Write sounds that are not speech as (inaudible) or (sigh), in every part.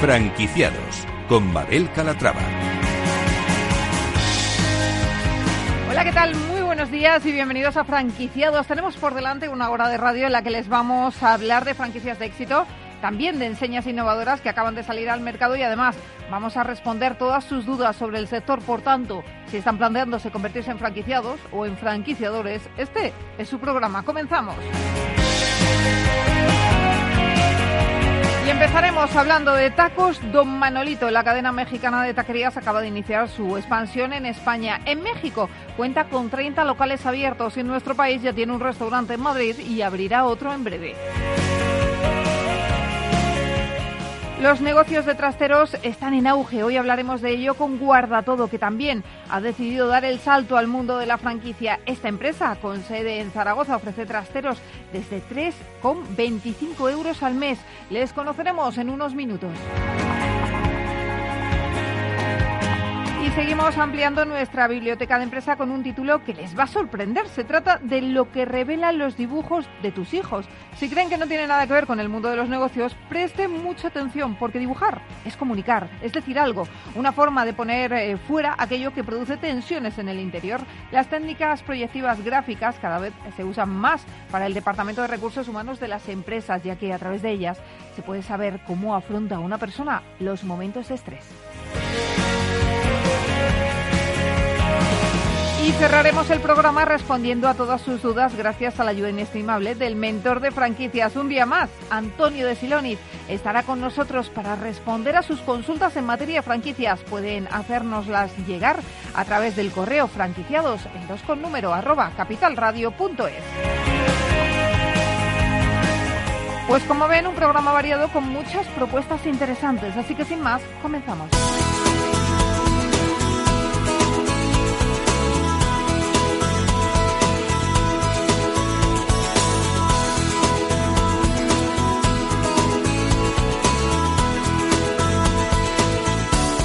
Franquiciados con Mabel Calatrava. Hola, ¿qué tal? Muy buenos días y bienvenidos a Franquiciados. Tenemos por delante una hora de radio en la que les vamos a hablar de franquicias de éxito, también de enseñas innovadoras que acaban de salir al mercado y además vamos a responder todas sus dudas sobre el sector. Por tanto, si están planteándose convertirse en franquiciados o en franquiciadores, este es su programa. Comenzamos. Empezaremos hablando de tacos Don Manolito. La cadena mexicana de taquerías acaba de iniciar su expansión en España. En México cuenta con 30 locales abiertos en nuestro país ya tiene un restaurante en Madrid y abrirá otro en breve. Los negocios de trasteros están en auge. Hoy hablaremos de ello con Guarda Todo, que también ha decidido dar el salto al mundo de la franquicia. Esta empresa, con sede en Zaragoza, ofrece trasteros desde 3,25 euros al mes. Les conoceremos en unos minutos. Seguimos ampliando nuestra biblioteca de empresa con un título que les va a sorprender. Se trata de lo que revelan los dibujos de tus hijos. Si creen que no tiene nada que ver con el mundo de los negocios, presten mucha atención porque dibujar es comunicar, es decir algo, una forma de poner eh, fuera aquello que produce tensiones en el interior. Las técnicas proyectivas gráficas cada vez se usan más para el Departamento de Recursos Humanos de las empresas, ya que a través de ellas se puede saber cómo afronta una persona los momentos de estrés. Y cerraremos el programa respondiendo a todas sus dudas gracias a la ayuda inestimable del mentor de franquicias. Un día más, Antonio de Siloniz, estará con nosotros para responder a sus consultas en materia de franquicias. Pueden hacérnoslas llegar a través del correo franquiciados en dos con número arroba capitalradio.es. Pues como ven, un programa variado con muchas propuestas interesantes. Así que sin más, comenzamos.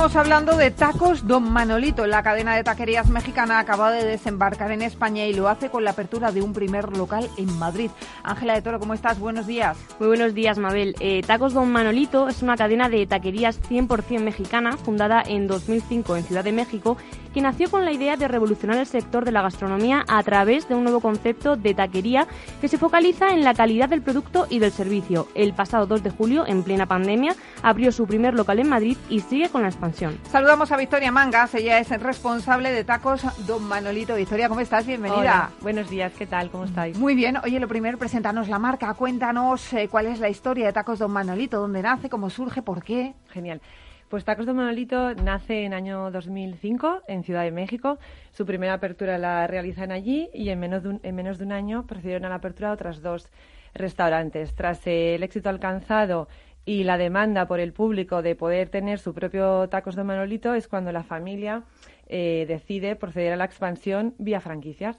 Y empezamos hablando de tacos Don Manolito. La cadena de taquerías mexicana acaba de desembarcar en España y lo hace con la apertura de un primer local en Madrid. Ángela de Toro, ¿cómo estás? Buenos días. Muy buenos días, Mabel. Eh, tacos Don Manolito es una cadena de taquerías 100% mexicana fundada en 2005 en Ciudad de México que nació con la idea de revolucionar el sector de la gastronomía a través de un nuevo concepto de taquería que se focaliza en la calidad del producto y del servicio. El pasado 2 de julio, en plena pandemia, abrió su primer local en Madrid y sigue con la expansión. Saludamos a Victoria Mangas, ella es responsable de Tacos Don Manolito. Victoria, ¿cómo estás? Bienvenida. Hola, buenos días, ¿qué tal? ¿Cómo estáis? Muy bien. Oye, lo primero, preséntanos la marca. Cuéntanos eh, cuál es la historia de Tacos Don Manolito, dónde nace, cómo surge, por qué. Genial. Pues Tacos de Manolito nace en año 2005 en Ciudad de México. Su primera apertura la realizan allí y en menos de un, en menos de un año procedieron a la apertura de otras dos restaurantes. Tras el éxito alcanzado y la demanda por el público de poder tener su propio Tacos de Manolito es cuando la familia eh, decide proceder a la expansión vía franquicias.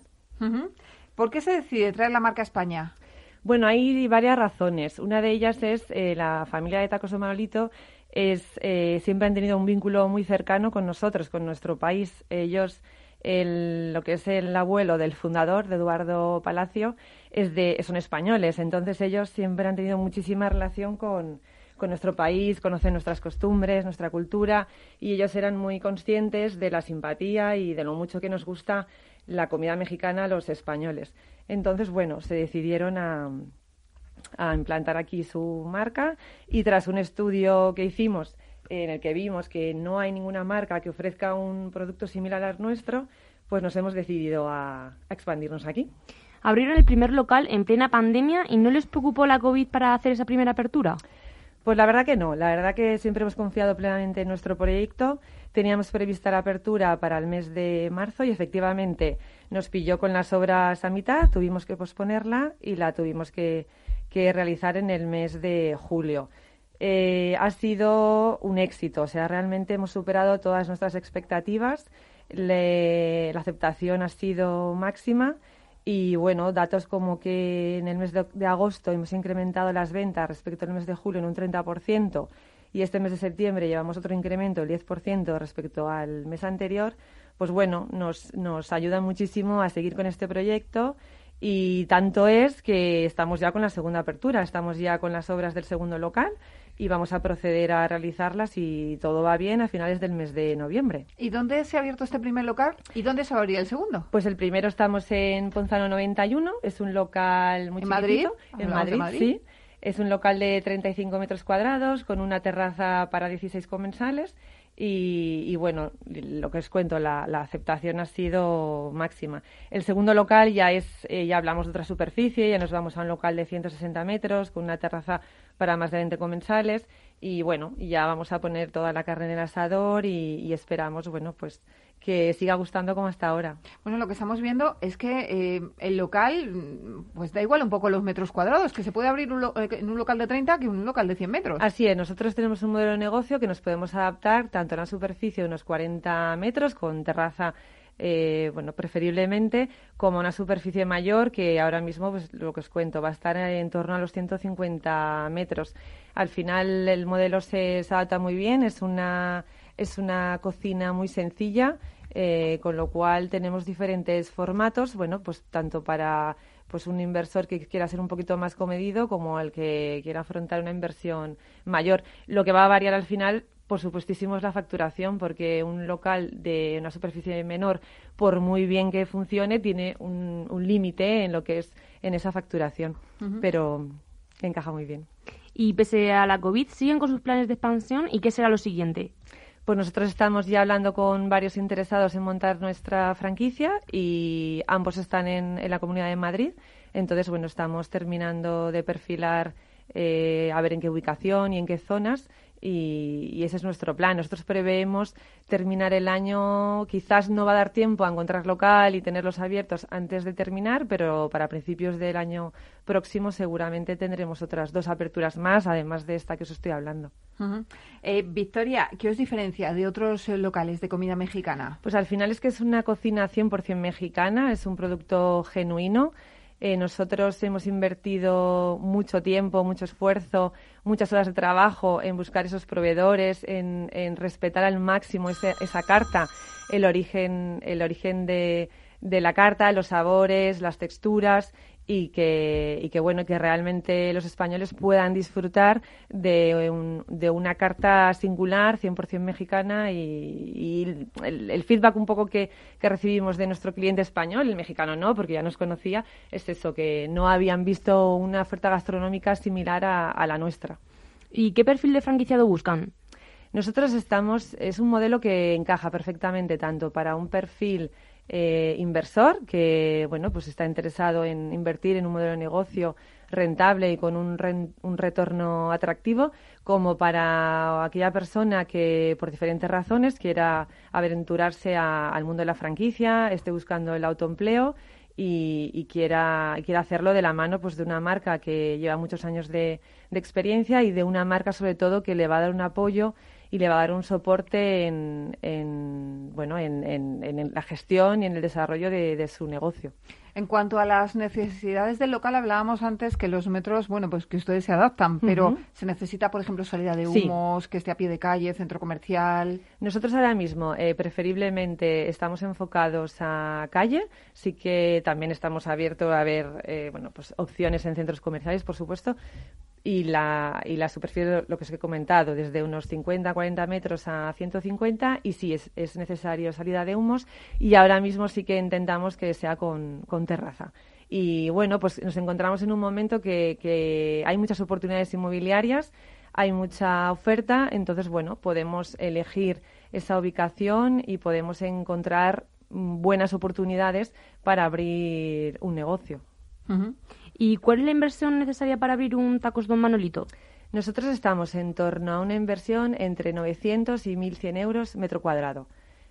¿Por qué se decide traer la marca a España? Bueno, hay varias razones. Una de ellas es eh, la familia de Tacos de Manolito es, eh, siempre han tenido un vínculo muy cercano con nosotros, con nuestro país. Ellos, el, lo que es el abuelo del fundador, de Eduardo Palacio, es de, son españoles. Entonces ellos siempre han tenido muchísima relación con, con nuestro país, conocen nuestras costumbres, nuestra cultura y ellos eran muy conscientes de la simpatía y de lo mucho que nos gusta la comida mexicana a los españoles. Entonces, bueno, se decidieron a, a implantar aquí su marca y tras un estudio que hicimos en el que vimos que no hay ninguna marca que ofrezca un producto similar al nuestro, pues nos hemos decidido a, expandirnos aquí. Abrieron el primer local en plena pandemia y no les preocupó la COVID para hacer esa primera apertura. Pues la verdad que no, la verdad que siempre hemos confiado plenamente en nuestro proyecto. Teníamos prevista la apertura para el mes de marzo y efectivamente nos pilló con las obras a mitad, tuvimos que posponerla y la tuvimos que, que realizar en el mes de julio. Eh, ha sido un éxito, o sea, realmente hemos superado todas nuestras expectativas, la aceptación ha sido máxima y bueno, datos como que en el mes de, agosto hemos incrementado las ventas respecto al mes de julio en un 30% y este mes de septiembre llevamos otro incremento del 10% respecto al mes anterior, pues bueno, nos, nos ayuda muchísimo a seguir con este proyecto Y tanto es que estamos ya con la segunda apertura, estamos ya con las obras del segundo local y vamos a proceder a realizarlas y todo va bien a finales del mes de noviembre. ¿Y dónde se ha abierto este primer local y dónde se abriría el segundo? Pues el primero estamos en Ponzano 91, es un local muy ¿En. Madrid? En Madrid, Madrid? sí. Es un local de 35 metros cuadrados con una terraza para 16 comensales y, y, bueno, lo que os cuento, la, la, aceptación ha sido máxima. El segundo local ya es, eh, ya hablamos de otra superficie, ya nos vamos a un local de 160 metros con una terraza para más de 20 comensales y bueno, ya vamos a poner toda la carne en el asador y, y esperamos, bueno, pues que siga gustando como hasta ahora. Bueno, lo que estamos viendo es que eh, el local, pues da igual un poco los metros cuadrados, que se puede abrir un lo, eh, en un local de 30 que en un local de 100 metros. Así es, nosotros tenemos un modelo de negocio que nos podemos adaptar tanto a una superficie de unos 40 metros con terraza eh, bueno, preferiblemente como una superficie mayor que ahora mismo, pues lo que os cuento, va a estar en torno a los 150 metros. Al final el modelo se, se adapta muy bien, es una, es una cocina muy sencilla, eh, con lo cual tenemos diferentes formatos, bueno, pues tanto para pues un inversor que quiera ser un poquito más comedido como el que quiera afrontar una inversión mayor. Lo que va a variar al final por supuestísimo es la facturación, porque un local de una superficie menor, por muy bien que funcione, tiene un, un límite en lo que es en esa facturación, uh -huh. pero encaja muy bien. Y pese a la COVID, ¿siguen con sus planes de expansión y qué será lo siguiente? Pues nosotros estamos ya hablando con varios interesados en montar nuestra franquicia y ambos están en, en la Comunidad de Madrid. Entonces, bueno, estamos terminando de perfilar eh, a ver en qué ubicación y en qué zonas y, y, ese es nuestro plan. Nosotros preveemos terminar el año, quizás no va a dar tiempo a encontrar local y tenerlos abiertos antes de terminar, pero para principios del año próximo seguramente tendremos otras dos aperturas más, además de esta que os estoy hablando. Uh -huh. eh, Victoria, ¿qué os diferencia de otros eh, locales de comida mexicana? Pues al final es que es una cocina 100% mexicana, es un producto genuino. Eh, nosotros hemos invertido mucho tiempo, mucho esfuerzo, muchas horas de trabajo en buscar esos proveedores, en, en respetar al máximo esa carta, el origen, el origen de la carta, los sabores, las texturas y que, y que bueno que realmente los españoles puedan disfrutar de, un, de una carta singular 100% mexicana y, y el, el, feedback un poco que, que, recibimos de nuestro cliente español, el mexicano no, porque ya nos conocía, es eso, que no habían visto una oferta gastronómica similar a, a la nuestra. ¿Y qué perfil de franquiciado buscan? Nosotros estamos, es un modelo que encaja perfectamente tanto para un perfil eh, inversor que bueno pues está interesado en invertir en un modelo de negocio rentable y con un, un retorno atractivo como para aquella persona que por diferentes razones quiera aventurarse a, al mundo de la franquicia esté buscando el autoempleo y, y, quiera, quiera hacerlo de la mano pues de una marca que lleva muchos años de, de experiencia y de una marca sobre todo que le va a dar un apoyo y le va a dar un soporte en, en bueno, en, en, en, la gestión y en el desarrollo de, de, su negocio. En cuanto a las necesidades del local, hablábamos antes que los metros, bueno, pues que ustedes se adaptan, pero uh -huh. se necesita, por ejemplo, salida de humos, sí. que esté a pie de calle, centro comercial. Nosotros ahora mismo, eh, preferiblemente, estamos enfocados a calle, sí que también estamos abiertos a ver, eh, bueno, pues opciones en centros comerciales, por supuesto, y la, y la superficie, lo que os he comentado, desde unos 50, 40 metros a 150 y sí es, es necesario salida de humos y ahora mismo sí que intentamos que sea con, con terraza. Y bueno, pues nos encontramos en un momento que, hay muchas oportunidades inmobiliarias, hay mucha oferta, entonces bueno, podemos elegir esa ubicación y podemos encontrar buenas oportunidades para abrir un negocio. Uh. ¿Y cuál es la inversión necesaria para abrir un Tacos Don Manolito? Nosotros estamos en torno a una inversión entre 900 y 1.100 euros metro cuadrado.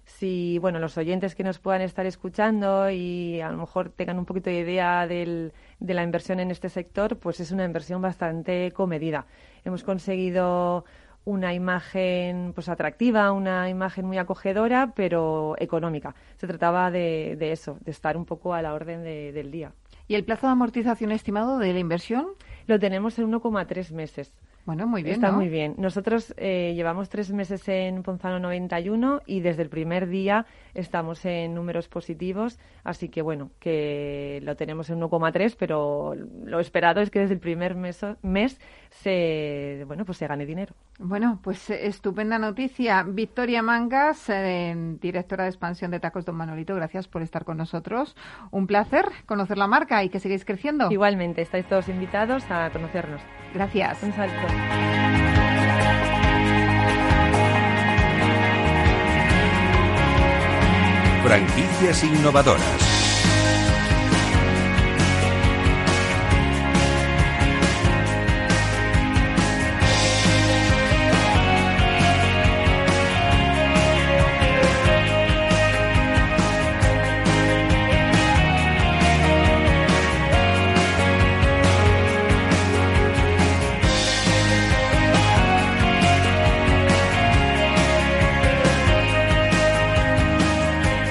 Si, bueno, los oyentes que nos puedan estar escuchando y a lo mejor tengan un poquito de idea del, de la inversión en este sector, pues es una inversión bastante comedida. Hemos conseguido una imagen pues atractiva, una imagen muy acogedora, pero económica. Se trataba de, de eso, de estar un poco a la orden de, del día. ¿Y el plazo de amortización estimado de la inversión? Lo tenemos en 1,3 meses. Bueno, muy bien. Está muy bien. Nosotros eh, llevamos tres meses en Ponzano 91 y desde el primer día estamos en números positivos, así que bueno, que lo tenemos en 1,3, pero lo esperado es que desde el primer mes, mes se, bueno, pues se gane dinero. Bueno, pues eh, estupenda noticia. Victoria Mangas, eh, directora de expansión de Tacos Don Manolito, gracias por estar con nosotros. Un placer conocer la marca y que sigáis creciendo. Igualmente, estáis todos invitados a conocernos. Gracias. Un saludo. Franquicias innovadoras.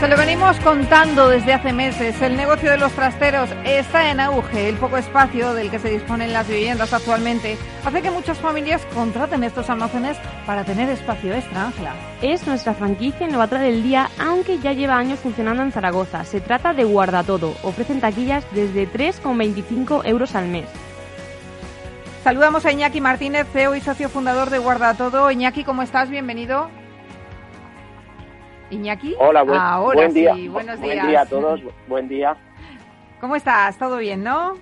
Lo venimos contando desde hace meses. El negocio de los trasteros está en auge. El poco espacio del que se disponen las viviendas actualmente hace que muchas familias contraten estos almacenes para tener espacio extra, Ángela. Es nuestra franquicia innovadora del día, aunque ya lleva años funcionando en Zaragoza. Se trata de Guardatodo. Ofrecen taquillas desde 3,25 euros al mes. Saludamos a Iñaki Martínez, CEO y socio fundador de Guardatodo. Iñaki, ¿cómo estás? Bienvenido. Iñaki. Hola, buen, Ahora buen día. sí, buenos buen días. día a todos, buen día. ¿Cómo estás? ¿Todo bien, no?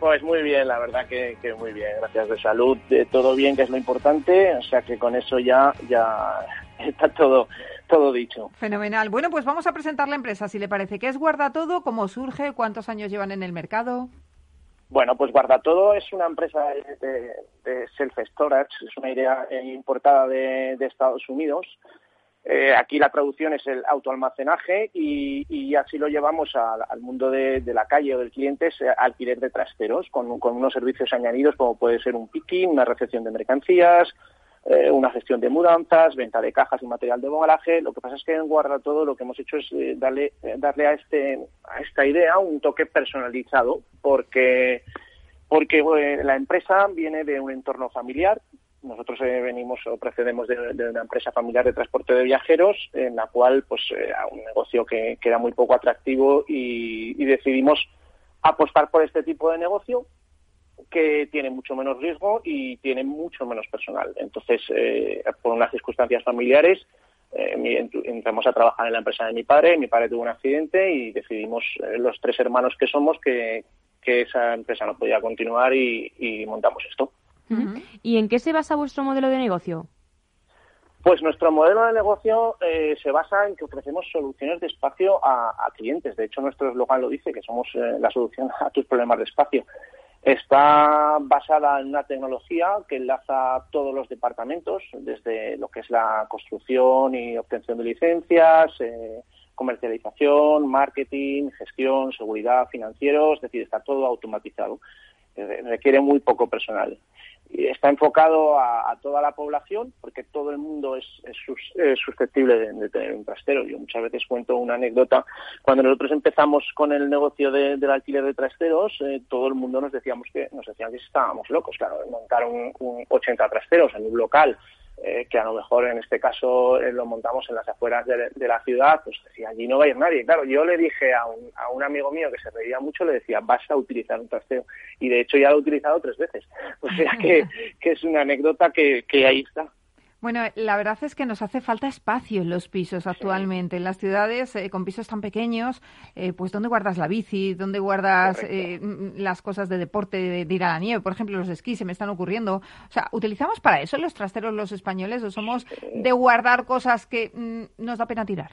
Pues muy bien, la verdad que, que muy bien, gracias de salud, de todo bien, que es lo importante, o sea que con eso ya, ya (laughs) está todo, todo dicho. Fenomenal. Bueno, pues vamos a presentar la empresa, si le parece. ¿Qué es Guarda Todo? ¿Cómo surge? ¿Cuántos años llevan en el mercado? Bueno, pues Guardatodo es una empresa de, de- de self-storage, es una idea importada de, de Estados Unidos. Eh, aquí la traducción es el autoalmacenaje y, y así lo llevamos al, mundo de, la calle o del cliente, es alquiler de trasteros, con, con unos servicios añadidos como puede ser un picking, una recepción de mercancías, eh, una gestión de mudanzas, venta de cajas y material de embalaje. Lo que pasa es que en Guardatodo lo que hemos hecho es eh, darle, darle a, este, a esta idea un toque personalizado porque porque la empresa viene de un entorno familiar. Nosotros eh, venimos o procedemos de, una empresa familiar de transporte de viajeros, en la cual, pues, eh, era un negocio que, que era muy poco atractivo y, decidimos apostar por este tipo de negocio que tiene mucho menos riesgo y tiene mucho menos personal. Entonces, eh, por unas circunstancias familiares, eh, entramos a trabajar en la empresa de mi padre. Mi padre tuvo un accidente y decidimos, eh, los tres hermanos que somos, que, esa empresa no podía continuar y montamos esto. ¿Y en qué se basa vuestro modelo de negocio? Pues nuestro modelo de negocio eh, se basa en que ofrecemos soluciones de espacio a, a clientes. De hecho, nuestro eslogan lo dice, que somos eh, la solución (laughs) a tus problemas de espacio. Está basada en una tecnología que enlaza todos los departamentos, desde lo que es la construcción y obtención de licencias, eh, comercialización, marketing, gestión, seguridad, financieros, es decir, está todo automatizado. Eh, requiere muy poco personal. Y está enfocado a, toda la población porque todo el mundo es, es sus- es susceptible de, de tener un trastero. Yo muchas veces cuento una anécdota. Cuando nosotros empezamos con el negocio de- del alquiler de trasteros, eh, todo el mundo nos decíamos que nos decían que estábamos locos. Claro, montar un, un 80 trasteros en un local eh, que a lo mejor en este caso eh, lo montamos en las afueras de, la ciudad, pues decía, allí no va a ir nadie. Claro, yo le dije a un, a un amigo mío que se reía mucho, le decía, vas a utilizar un trasteo. Y de hecho ya lo he utilizado tres veces. (laughs) O sea que, que es una anécdota que, que ahí está. Bueno, la verdad es que nos hace falta espacio en los pisos actualmente. En las ciudades, eh, con pisos tan pequeños, eh, pues ¿dónde guardas la bici? ¿Dónde guardas eh, mm, las cosas de deporte, de, de ir a la nieve? Por ejemplo, los esquís se me están ocurriendo. O sea, ¿utilizamos para eso los trasteros los españoles o somos de guardar cosas que mm, nos da pena tirar?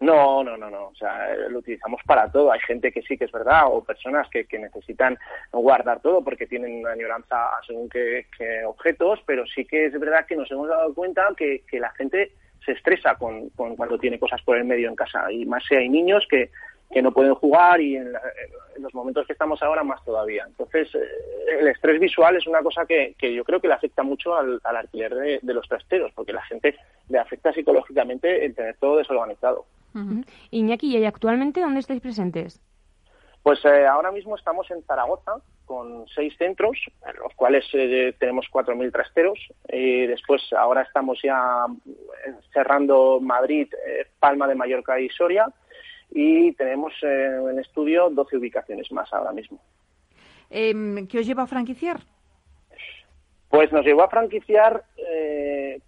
No, no, no, no. O sea, eh, lo utilizamos para todo. Hay gente que sí que es verdad, o personas que, que necesitan guardar todo porque tienen una añoranza según qué, qué objetos, pero sí que es verdad que nos hemos dado cuenta que, que la gente se estresa con, con cuando tiene cosas por el medio en casa. Y más si hay niños que, que no pueden jugar y en, la- en los momentos que estamos ahora más todavía. Entonces, eh, el estrés visual es una cosa que, que yo creo que le afecta mucho al, al alquiler de, de los trasteros, porque la gente le afecta psicológicamente el tener todo desorganizado. Iñaki, ¿y actualmente dónde estáis presentes? Pues eh, ahora mismo estamos en Zaragoza con seis centros, en los cuales eh, tenemos 4.000 trasteros. Y después, ahora estamos ya cerrando Madrid, Palma de Mallorca y Soria. Y tenemos en estudio 12 ubicaciones más ahora mismo. Em, ¿Qué os lleva a franquiciar? Pues nos llevó a franquiciar eh,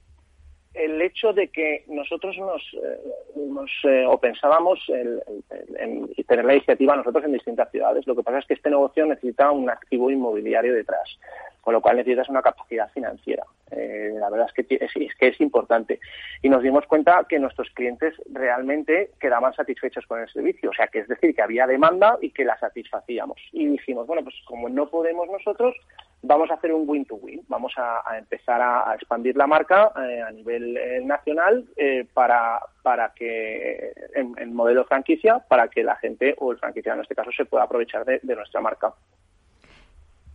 el hecho de que nosotros nos, eh, eh, o pensábamos en, tener la iniciativa nosotros en distintas ciudades. Lo que pasa es que este negocio necesita un activo inmobiliario detrás, con lo cual necesitas una capacidad financiera. Eh, la verdad es que es, que es importante. Y nos dimos cuenta que nuestros clientes realmente quedaban satisfechos con el servicio. O sea, que es decir, que había demanda y que la satisfacíamos. Y dijimos, bueno, pues como no podemos nosotros, vamos a hacer un win-to-win. Vamos a, empezar a, expandir la marca eh, a nivel eh, nacional eh, para, para que, en, modelo franquicia, para que la gente, o el franquiciado en este caso, se pueda aprovechar de, nuestra marca.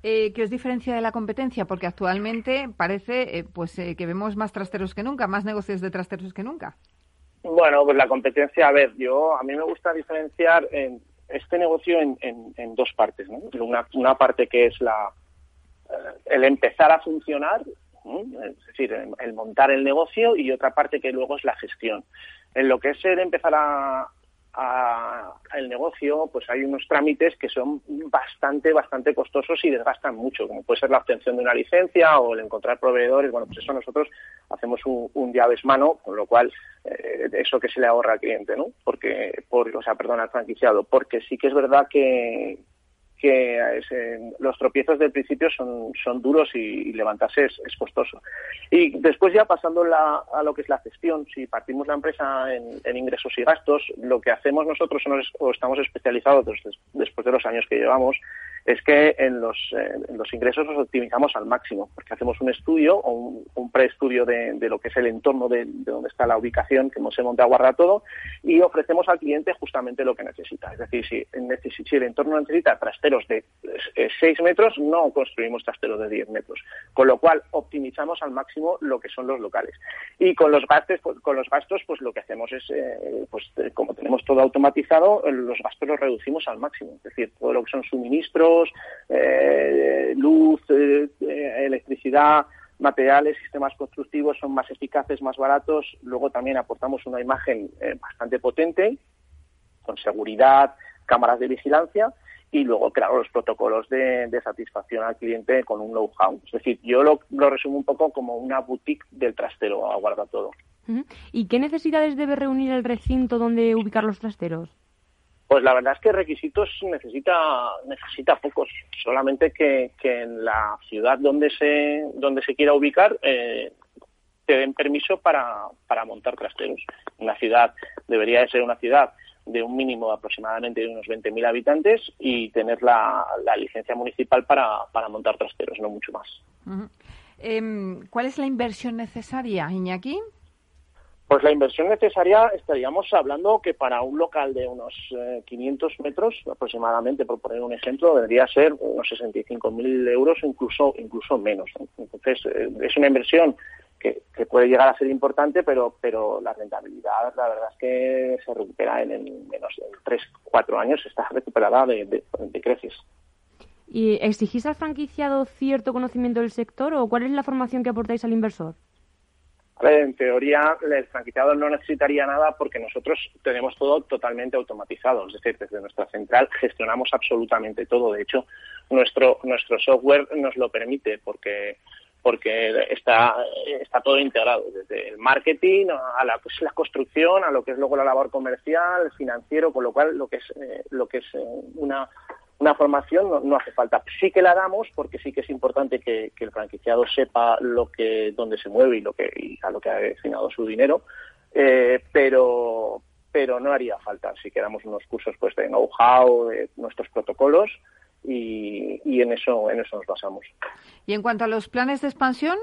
¿Qué os diferencia de la competencia? Porque actualmente parece pues que vemos más trasteros que nunca, más negocios de trasteros que nunca. Bueno, pues la competencia, a ver, yo a mí me gusta diferenciar en este negocio en, en, dos partes. ¿no? Una, una parte que es la, el empezar a funcionar, es decir, el, montar el negocio y otra parte que luego es la gestión. En lo que es el empezar a, el negocio, pues hay unos trámites que son bastante, bastante costosos y desgastan mucho, como puede ser la obtención de una licencia o el encontrar proveedores. Bueno, pues eso nosotros hacemos un, llaves mano, con lo cual eh, eso que se le ahorra al cliente, ¿no? Porque, por, o sea, perdón, al franquiciado, porque sí que es verdad que, que los tropiezos del principio son, son duros y, levantarse es, costoso. Y después ya pasando a lo que es la gestión, si partimos la empresa en, ingresos y gastos, lo que hacemos nosotros o estamos especializados después de los años que llevamos es que en los, en los ingresos los optimizamos al máximo, porque hacemos un estudio o un, un preestudio de, de, lo que es el entorno de, de, donde está la ubicación que hemos montado a guardar todo y ofrecemos al cliente justamente lo que necesita. Es decir, si, el entorno necesita trasteros de 6 metros, no construimos trasteros de 10 metros, con lo cual optimizamos al máximo lo que son los locales. Y con los gastos, pues, con los gastos, pues lo que hacemos es, eh, pues como tenemos todo automatizado, los gastos los reducimos al máximo. Es decir, todo lo que son suministros, eh, luz, eh, electricidad, materiales, sistemas constructivos son más eficaces, más baratos. Luego también aportamos una imagen eh, bastante potente, con seguridad, cámaras de vigilancia y luego, claro, los protocolos de, satisfacción al cliente con un know-how. Es decir, yo lo, lo, resumo un poco como una boutique del trastero, aguarda todo. ¿Y qué necesidades debe reunir el recinto donde ubicar los trasteros? Pues la verdad es que requisitos necesita necesita pocos, solamente que, en la ciudad donde se donde se quiera ubicar eh, te den permiso para, para montar trasteros. Una ciudad debería de ser una ciudad de un mínimo aproximadamente de unos 20.000 habitantes y tener la, la licencia municipal para, para, montar trasteros, no mucho más. Em, ¿Cuál es la inversión necesaria, Iñaki? Pues la inversión necesaria estaríamos hablando que para un local de unos 500 eh, metros aproximadamente, por poner un ejemplo, debería ser unos 65.000 euros incluso, incluso menos. Entonces, eh, es una inversión que, puede llegar a ser importante, pero, pero la rentabilidad, la verdad es que se recupera en, menos de 3, 4 años, está recuperada de, de creces. ¿Y exigís al franquiciado cierto conocimiento del sector o cuál es la formación que aportáis al inversor? En teoría, el franquiciado no necesitaría nada porque nosotros tenemos todo totalmente automatizado. Es decir, desde nuestra central gestionamos absolutamente todo. De hecho, nuestro, nuestro software nos lo permite porque porque está, está todo integrado, desde el marketing a la, pues, la construcción, a lo que es luego la labor comercial, financiero, con lo cual lo que es, eh, lo que es eh, una, una formación no, hace falta. Sí que la damos porque sí que es importante que, el franquiciado sepa lo que, dónde se mueve y lo que, y a lo que ha destinado su dinero, eh, pero, pero no haría falta. Sí que damos unos cursos pues de know-how, de nuestros protocolos y, y, en eso, en eso nos basamos. Y en cuanto a los planes de expansión,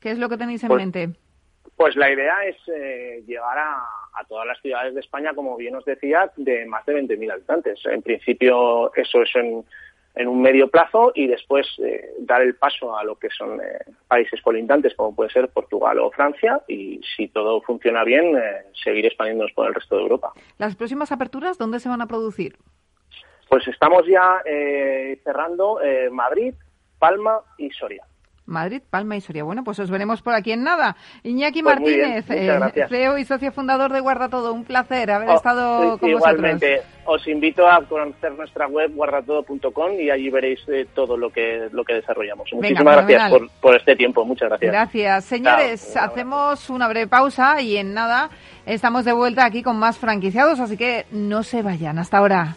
¿qué es lo que tenéis en pues mente? Pues la idea es eh, llegar a, todas las ciudades de España, como bien os decía, de más de 20.000 habitantes. En principio eso es en, un medio plazo y después eh, dar el paso a lo que son eh, países colindantes como puede ser Portugal o Francia y si todo funciona bien seguir expandiéndonos por el resto de Europa. ¿Las próximas aperturas dónde se van a producir? Pues estamos ya eh, cerrando eh, Madrid, Palma y Soria. Madrid, Palma y Soria. Bueno, pues os veremos por aquí en nada. Iñaki Pues Martínez, eh. CEO y socio fundador de Guarda Todo. Un placer haber Oh, estado sí, con igualmente, vosotros. os invito a conocer nuestra web guardatodo.com y allí veréis eh, todo lo que lo que desarrollamos. Venga, Muchísimas gracias por, por este tiempo. Muchas gracias. Gracias. Señores, Chao, hacemos una breve pausa y en nada estamos de vuelta aquí con más franquiciados, así que no se vayan. Hasta ahora.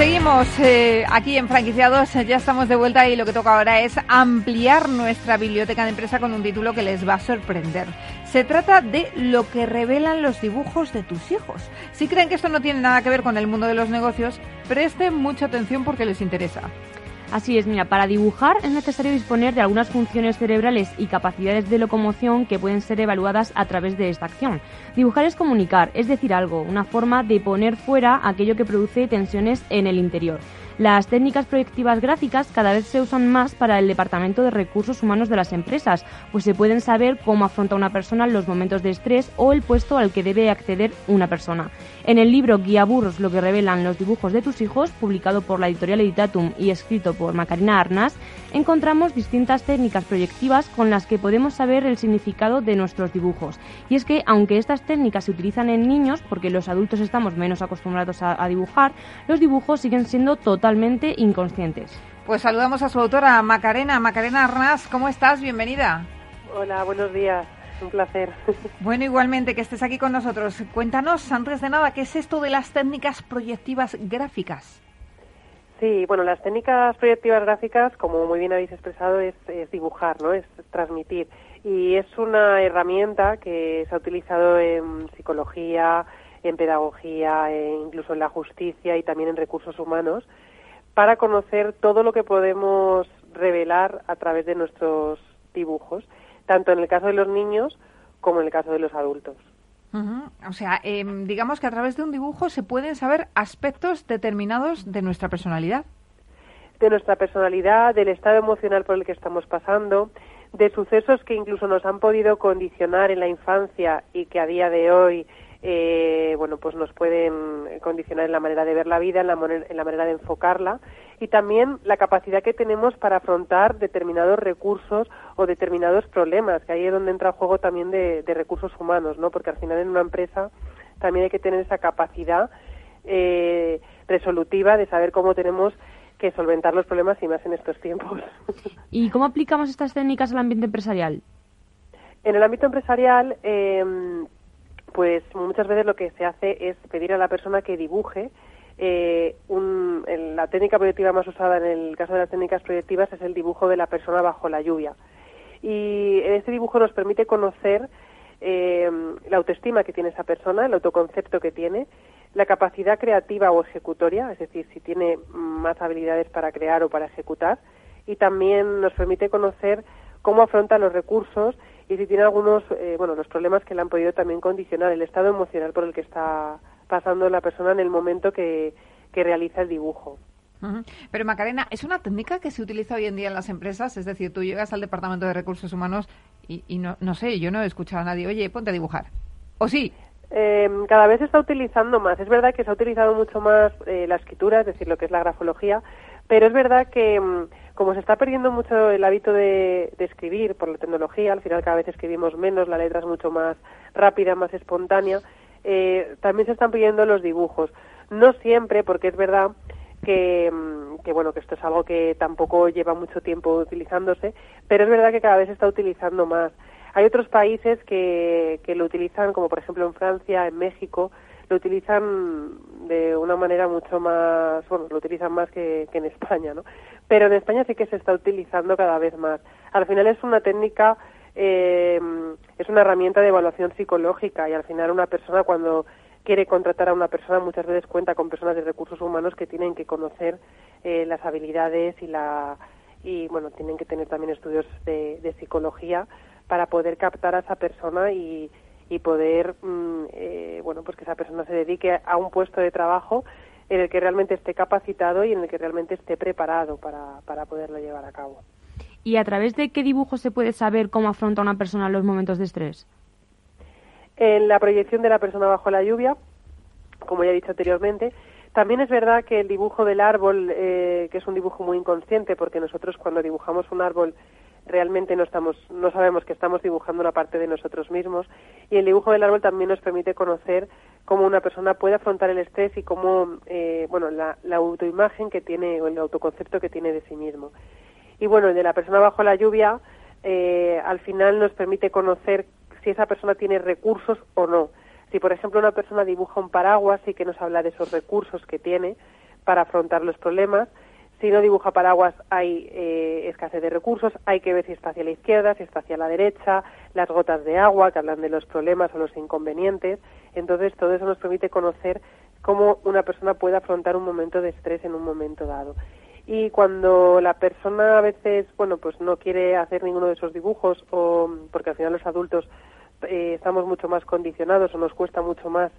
Seguimos eh, aquí en Franquiciados, ya estamos de vuelta y lo que toca ahora es ampliar nuestra biblioteca de empresa con un título que les va a sorprender. Se trata de lo que revelan los dibujos de tus hijos. Si creen que esto no tiene nada que ver con el mundo de los negocios, presten mucha atención porque les interesa. Así es, mira, para dibujar es necesario disponer de algunas funciones cerebrales y capacidades de locomoción que pueden ser evaluadas a través de esta acción. Dibujar es comunicar, es decir algo, una forma de poner fuera aquello que produce tensiones en el interior. Las técnicas proyectivas gráficas cada vez se usan más para el Departamento de Recursos Humanos de las empresas, pues se pueden saber cómo afronta una persona los momentos de estrés o el puesto al que debe acceder una persona. En el libro Guía Burros, lo que revelan los dibujos de tus hijos, publicado por la editorial Editatum y escrito por Macarina Arnas, encontramos distintas técnicas proyectivas con las que podemos saber el significado de nuestros dibujos. Y es que, aunque estas técnicas se utilizan en niños, porque los adultos estamos menos acostumbrados a, a dibujar, los dibujos siguen siendo totalmente inconscientes. Pues saludamos a su autora, Macarena. Macarena Arnas, ¿cómo estás? Bienvenida. Hola, buenos días. Un placer. (laughs) Bueno, igualmente que estés aquí con nosotros. Cuéntanos, antes de nada, ¿qué es esto de las técnicas proyectivas gráficas? Sí, bueno, las técnicas proyectivas gráficas, como muy bien habéis expresado, es, dibujar, ¿no? Es transmitir. Y es una herramienta que se ha utilizado en psicología, en pedagogía, e incluso en la justicia y también en recursos humanos, para conocer todo lo que podemos revelar a través de nuestros dibujos, tanto en el caso de los niños como en el caso de los adultos. O sea, eh, digamos que a través de un dibujo se pueden saber aspectos determinados de nuestra personalidad. De nuestra personalidad, del estado emocional por el que estamos pasando, de sucesos que incluso nos han podido condicionar en la infancia y que a día de hoy eh, bueno, pues nos pueden condicionar en la manera de ver la vida, en la, en la manera de enfocarla y también la capacidad que tenemos para afrontar determinados recursos determinados problemas, que ahí es donde entra el juego también de, recursos humanos, ¿no? Porque al final en una empresa también hay que tener esa capacidad eh, resolutiva de saber cómo tenemos que solventar los problemas y más en estos tiempos. (laughs) ¿Y cómo aplicamos estas técnicas al ambiente empresarial? En el ámbito empresarial, eh, pues muchas veces lo que se hace es pedir a la persona que dibuje eh, un, la técnica proyectiva más usada en el caso de las técnicas proyectivas es el dibujo de la persona bajo la lluvia. Y este dibujo nos permite conocer eh, la autoestima que tiene esa persona, el autoconcepto que tiene, la capacidad creativa o ejecutoria, es decir, si tiene más habilidades para crear o para ejecutar, y también nos permite conocer cómo afronta los recursos y si tiene algunos, eh, bueno, los problemas que le han podido también condicionar el estado emocional por el que está pasando la persona en el momento que, realiza el dibujo. Pero Macarena, ¿es una técnica que se utiliza hoy en día en las empresas? Es decir, tú llegas al Departamento de Recursos Humanos y, no, no sé, yo no he escuchado a nadie, oye, ponte a dibujar. ¿O sí? Em, cada vez se está utilizando más. Es verdad que se ha utilizado mucho más eh, la escritura, es decir, lo que es la grafología, pero es verdad que em, como se está perdiendo mucho el hábito de, escribir por la tecnología, al final cada vez escribimos menos, la letra es mucho más rápida, más espontánea, eh, también se están pidiendo los dibujos. No siempre, porque es verdad que, mm, que, bueno que esto es algo que tampoco lleva mucho tiempo utilizándose, pero es verdad que cada vez se está utilizando más. Hay otros países que, que lo utilizan, como por ejemplo en Francia, en México, lo utilizan de una manera mucho más, bueno, lo utilizan más que, en España, ¿no? Pero en España sí que se está utilizando cada vez más. Al final es una técnica, eh, es una herramienta de evaluación psicológica y al final una persona cuando quiere contratar a una persona muchas veces cuenta con personas de recursos humanos que tienen que conocer eh, las habilidades y la y bueno tienen que tener también estudios de, psicología para poder captar a esa persona y, y poder, mm, eh, bueno, pues que esa persona se dedique a un puesto de trabajo en el que realmente esté capacitado y en el que realmente esté preparado para, para poderlo llevar a cabo. ¿Y a través de qué dibujo se puede saber cómo afronta una persona los momentos de estrés? En la proyección de la persona bajo la lluvia, como ya he dicho anteriormente, también es verdad que el dibujo del árbol, eh, que es un dibujo muy inconsciente, porque nosotros cuando dibujamos un árbol realmente no estamos no sabemos que estamos dibujando una parte de nosotros mismos. Y el dibujo del árbol también nos permite conocer cómo una persona puede afrontar el estrés y cómo eh, bueno la, autoimagen que tiene o el autoconcepto que tiene de sí mismo. Y bueno el de la persona bajo la lluvia eh, al final nos permite conocer si esa persona tiene recursos o no. Si, por ejemplo, una persona dibuja un paraguas, sí que nos habla de esos recursos que tiene para afrontar los problemas. Si no dibuja paraguas, hay eh, escasez de recursos. Hay que ver si está hacia la izquierda, si está hacia la derecha, las gotas de agua que hablan de los problemas o los inconvenientes. Entonces, todo eso nos permite conocer cómo una persona puede afrontar un momento de estrés en un momento dado. Y cuando la persona a veces, bueno, pues no quiere hacer ninguno de esos dibujos, o porque al final los adultos eh, estamos mucho más condicionados o nos cuesta mucho más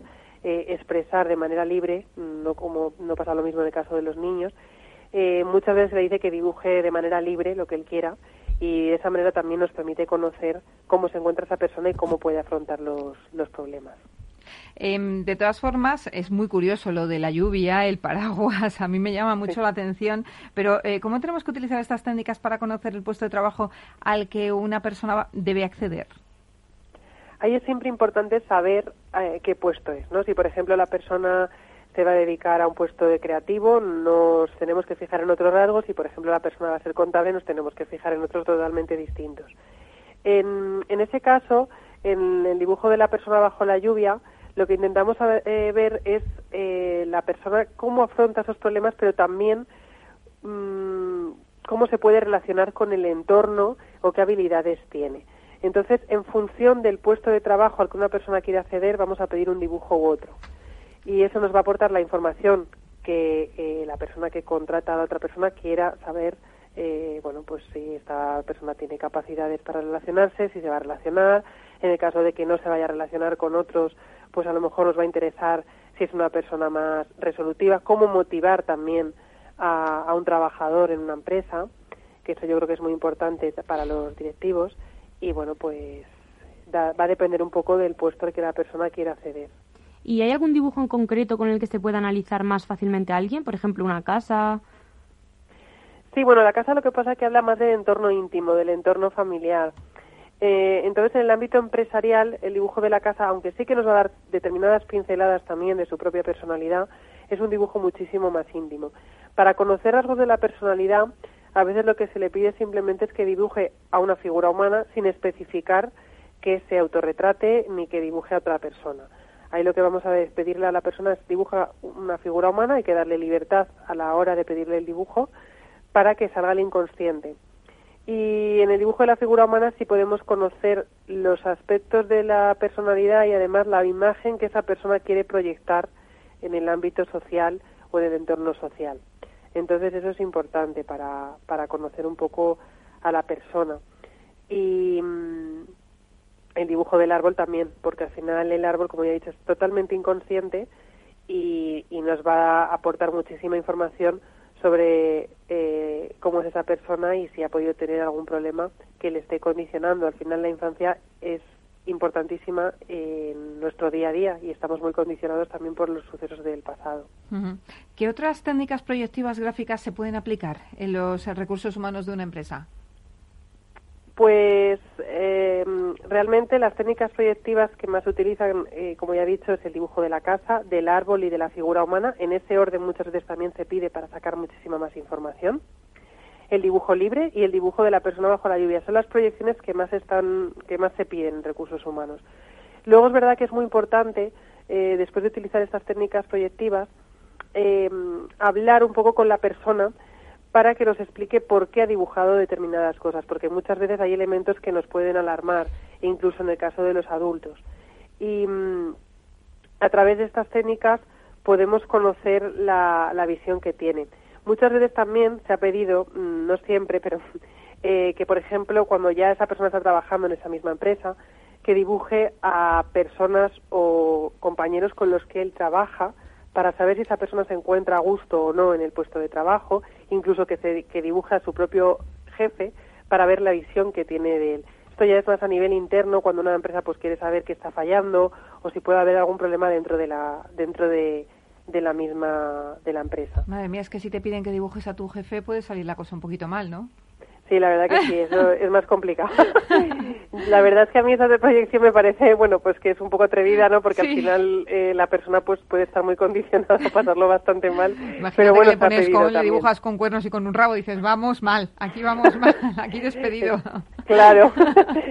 eh, expresar de manera libre, no como no pasa lo mismo en el caso de los niños, eh, muchas veces le dice que dibuje de manera libre lo que él quiera y de esa manera también nos permite conocer cómo se encuentra esa persona y cómo puede afrontar los, los problemas. Em, de todas formas, es muy curioso lo de la lluvia, el paraguas, a mí me llama mucho la atención, pero ¿cómo tenemos que utilizar estas técnicas para conocer el puesto de trabajo al que una persona debe acceder? Ahí es siempre importante saber eh, qué puesto es, ¿no? Si, por ejemplo, la persona se va a dedicar a un puesto de creativo, nos tenemos que fijar en otros rasgos y, por ejemplo, la persona va a ser contable, nos tenemos que fijar en otros totalmente distintos. En, ese caso, en el dibujo de la persona bajo la lluvia, lo que intentamos eh, ver es eh, la persona cómo afronta esos problemas, pero también mm, cómo se puede relacionar con el entorno o qué habilidades tiene. Entonces, en función del puesto de trabajo al que una persona quiere acceder, vamos a pedir un dibujo u otro. Y eso nos va a aportar la información que eh, la persona que contrata a la otra persona quiera saber, eh, bueno, pues si esta persona tiene capacidades para relacionarse, si se va a relacionar. En el caso de que no se vaya a relacionar con otros, pues a lo mejor nos va a interesar si es una persona más resolutiva, cómo motivar también a, a un trabajador en una empresa, que eso yo creo que es muy importante para los directivos y bueno, pues va a depender un poco del puesto al que la persona quiera acceder. ¿Y hay algún dibujo en concreto con el que se pueda analizar más fácilmente a alguien? Por ejemplo, una casa. Sí, bueno, la casa lo que pasa es que habla más del entorno íntimo, del entorno familiar. Eh, entonces, en el ámbito empresarial, el dibujo de la casa, aunque sí que nos va a dar determinadas pinceladas también de su propia personalidad, es un dibujo muchísimo más íntimo. Para conocer rasgos de la personalidad, a veces lo que se le pide simplemente es que dibuje a una figura humana sin especificar que se autorretrate ni que dibuje a otra persona. Ahí lo que vamos a pedirle a la persona es dibuja una figura humana, hay que darle libertad a la hora de pedirle el dibujo para que salga el inconsciente. Y en el dibujo de la figura humana sí podemos conocer los aspectos de la personalidad y además la imagen que esa persona quiere proyectar en el ámbito social o en el entorno social. Entonces eso es importante para, para conocer un poco a la persona. Y mm, el dibujo del árbol también, porque al final el árbol, como ya he dicho, es totalmente inconsciente y, y nos va a aportar muchísima información sobre eh, cómo es esa persona y si ha podido tener algún problema que le esté condicionando. Al final la infancia es importantísima en nuestro día a día y estamos muy condicionados también por los sucesos del pasado. ¿Qué otras técnicas proyectivas gráficas se pueden aplicar en los recursos humanos de una empresa? Pues eh, realmente las técnicas proyectivas que más se utilizan, eh, como ya he dicho, es el dibujo de la casa, del árbol y de la figura humana. En ese orden muchas veces también se pide para sacar muchísima más información el dibujo libre y el dibujo de la persona bajo la lluvia. Son las proyecciones que más están, que más se piden en recursos humanos. Luego es verdad que es muy importante, eh, después de utilizar estas técnicas proyectivas, em, hablar un poco con la persona para que nos explique por qué ha dibujado determinadas cosas, porque muchas veces hay elementos que nos pueden alarmar, incluso en el caso de los adultos. Y mm, a través de estas técnicas podemos conocer la, la visión que tiene. Muchas veces también se ha pedido, mm, no siempre, pero (laughs) eh, que, por ejemplo, cuando ya esa persona está trabajando en esa misma empresa, que dibuje a personas o compañeros con los que él trabaja para saber si esa persona se encuentra a gusto o no en el puesto de trabajo, incluso que, se, que dibuje a su propio jefe para ver la visión que tiene de él. Esto ya es más a nivel interno cuando una empresa pues quiere saber qué está fallando o si puede haber algún problema dentro de la dentro de, de la misma de la empresa. Madre mía, es que si te piden que dibujes a tu jefe puede salir la cosa un poquito mal, ¿no? Sí, la verdad que sí, eso (laughs) es más complicado. la verdad es que a mí esa de proyección me parece, bueno, pues que es un poco atrevida, ¿no? Porque al final eh, la persona pues puede estar muy condicionada a pasarlo bastante mal. Imagínate pero bueno, que le, pones con, le dibujas con cuernos y con un rabo, dices, vamos mal, aquí vamos mal, aquí despedido. (laughs) claro. (laughs)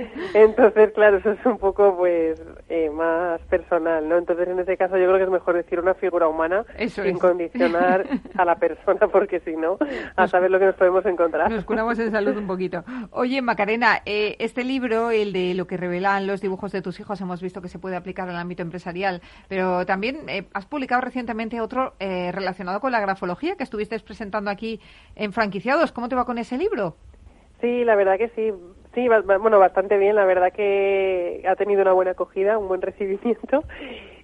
(laughs) Entonces, claro, eso es un poco, pues, eh, más personal, ¿no? Entonces, en ese caso, yo creo que es mejor decir una figura humana sin condicionar a la persona, (laughs) porque si no, a saber lo que nos podemos encontrar. Nos curamos en salud un poquito. Oye, Macarena, eh, este libro, el de lo que revelan los dibujos de tus hijos, hemos visto que se puede aplicar al ámbito empresarial, pero también eh, has publicado recientemente otro eh, relacionado con la grafología que estuviste presentando aquí en Franquiciados. ¿Cómo te va con ese libro? Sí, la verdad que sí. Sí, bueno, bastante bien. La verdad que ha tenido una buena acogida, un buen (laughs) recibimiento.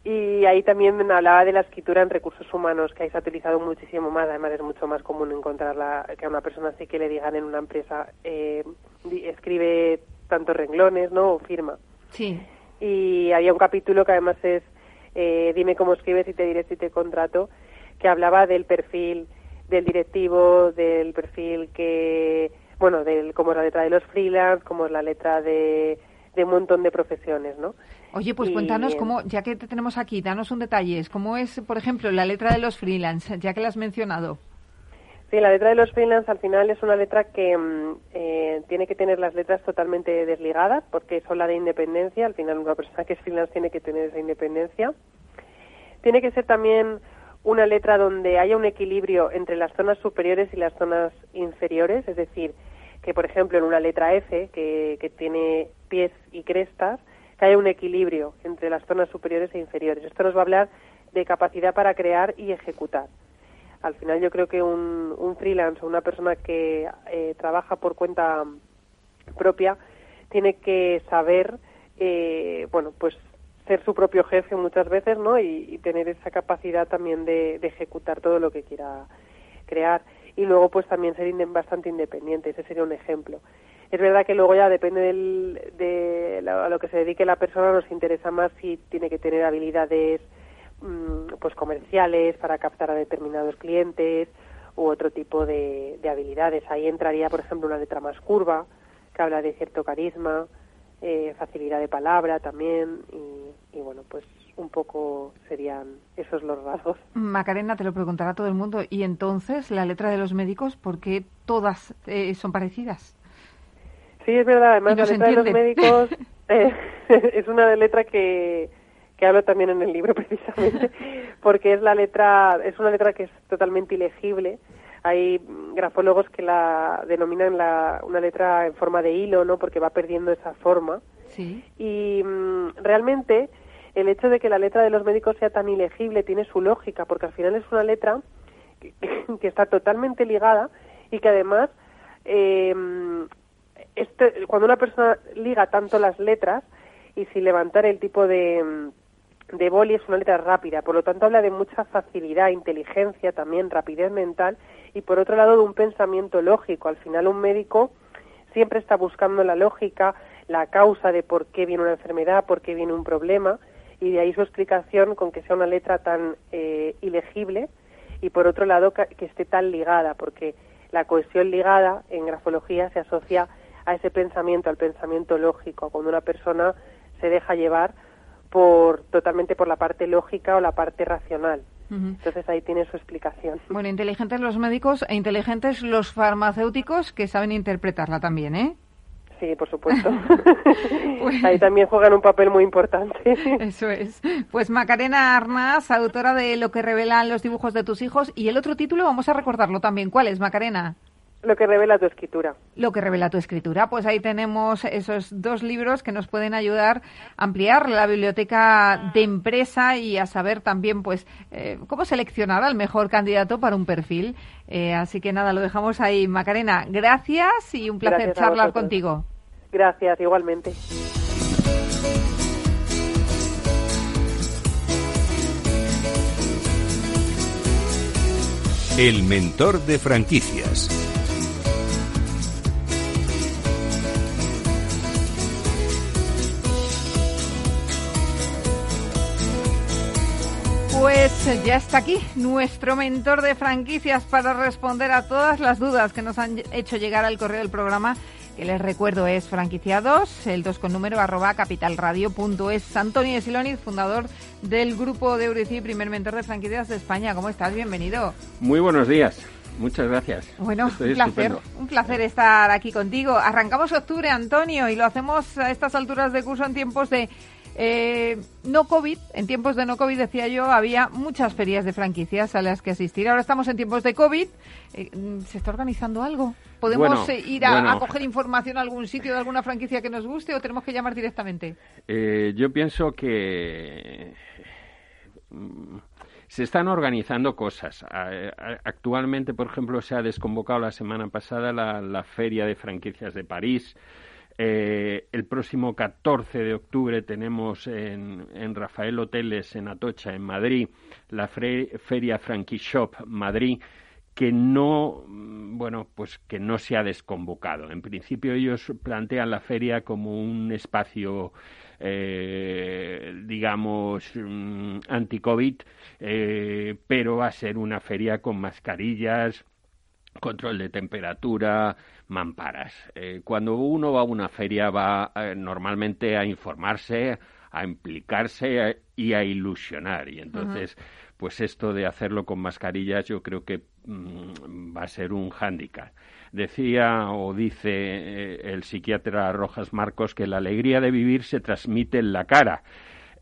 Y ahí también hablaba de la escritura en recursos humanos, que ahí se ha utilizado muchísimo más. Además, es mucho más común encontrarla que a una persona así que le digan en una empresa, eh, escribe tantos renglones, ¿no? O firma. Sí. Y había un capítulo que además es eh, Dime cómo escribes y te diré si te contrato, que hablaba del perfil del directivo, del perfil que bueno, del, como es la letra de los freelance, como es la letra de, de un montón de profesiones, ¿no? Oye, pues cuéntanos cómo, ya que te tenemos aquí, danos un detalle, ¿cómo es, por ejemplo, la letra de los freelance, ya que la has mencionado? Sí, la letra de los freelance al final es una letra que mm, eh, tiene que tener las letras totalmente desligadas, porque son la de independencia, al final una persona que es freelance tiene que tener esa independencia. Tiene que ser también una letra donde haya un equilibrio entre las zonas superiores y las zonas inferiores, es decir, que por ejemplo en una letra F, que, que tiene pies y crestas, que haya un equilibrio entre las zonas superiores e inferiores. Esto nos va a hablar de capacidad para crear y ejecutar. Al final yo creo que un, freelance o una persona que eh, trabaja por cuenta propia tiene que saber, eh, bueno, pues ser su propio jefe muchas veces, ¿no? Y, tener esa capacidad también de, ejecutar todo lo que quiera crear. Y luego, pues también ser bastante independiente. Ese sería un ejemplo. Es verdad que luego ya depende del, de a lo que se dedique la persona, nos interesa más si tiene que tener habilidades mm, pues comerciales para captar a determinados clientes u otro tipo de, de habilidades. Ahí entraría, por ejemplo, una letra más curva, que habla de cierto carisma, eh, facilidad de palabra también y, bueno, pues un poco serían esos los rasgos. Macarena, te lo preguntará todo el mundo. ¿Y entonces la letra de los médicos, por qué todas eh, son parecidas? Sí, es verdad. Además, la letra de los médicos (laughs) eh, (laughs) es una letra que, que hablo también en el libro (laughs) precisamente, porque es la letra, es una letra que es totalmente ilegible hay grafólogos que la denominan la, una letra en forma de hilo, ¿no? Porque va perdiendo esa forma. Sí. Y mm, realmente el hecho de que la letra de los médicos sea tan ilegible tiene su lógica, porque al final es una letra que, (laughs) que está totalmente ligada y que además eh, este, cuando una persona liga tanto las letras y sin levantar el tipo de de boli es una letra rápida, por lo tanto habla de mucha facilidad, inteligencia, también rapidez mental y por otro lado de un pensamiento lógico. Al final un médico siempre está buscando la lógica, la causa de por qué viene una enfermedad, por qué viene un problema y de ahí su explicación con que sea una letra tan eh, ilegible y por otro lado que esté tan ligada, porque la cohesión ligada en grafología se asocia a ese pensamiento, al pensamiento lógico, cuando una persona se deja llevar por totalmente por la parte lógica o la parte racional. Entonces ahí tiene su explicación. Bueno, inteligentes los médicos e inteligentes los farmacéuticos que saben interpretarla también, ¿eh? Sí, por supuesto. Pues (laughs) (laughs) ahí también juegan un papel muy importante. Eso es. Pues Macarena Arnaz, autora de Lo que revelan los dibujos de tus hijos. Y el otro título, vamos a recordarlo también. ¿Cuál es, Macarena? Lo que revela tu escritura. Lo que revela tu escritura. Pues ahí tenemos esos dos libros que nos pueden ayudar a ampliar la biblioteca de empresa y a saber también, pues, eh, cómo seleccionar al mejor candidato para un perfil. Eh, así que nada, lo dejamos ahí. Macarena, gracias y un placer charlar contigo. Gracias, igualmente. El mentor de franquicias. Pues ya está aquí nuestro mentor de franquicias para responder a todas las dudas que nos han hecho llegar al correo del programa, que les recuerdo es franquiciados, el 2 con número arroba capitalradio.es. Antonio Siloniz, fundador del grupo de Eurici, primer mentor de franquicias de España. ¿Cómo estás? Bienvenido. Muy buenos días. Muchas gracias. Bueno, un placer, un placer estar aquí contigo. Arrancamos octubre, Antonio, y lo hacemos a estas alturas de curso en tiempos de eh, no COVID, en tiempos de no COVID, decía yo, había muchas ferias de franquicias a las que asistir. Ahora estamos en tiempos de COVID. Eh, ¿Se está organizando algo? ¿Podemos eh, ir a, coger información a algún sitio de alguna franquicia que nos guste o tenemos que llamar directamente? yo pienso que mm, se están organizando cosas. Actualmente, por ejemplo, se ha desconvocado la semana pasada la Feria de Franquicias de París. Eh, el próximo 14 de octubre tenemos en, Rafael Hoteles, en Atocha, en Madrid, la Feria Frankie Shop Madrid, que no, mm, bueno, pues que no se ha desconvocado. En principio ellos plantean la feria como un espacio eh, digamos, mm, anti-COVID, eh, pero va a ser una feria con mascarillas, control de temperatura, mamparas. Eh, cuando uno va a una feria va eh, normalmente a informarse, a implicarse y a ilusionar. Y entonces, pues esto de hacerlo con mascarillas yo creo que mm, va a ser un hándicap. Decía o dice eh, el psiquiatra Rojas Marcos que la alegría de vivir se transmite en la cara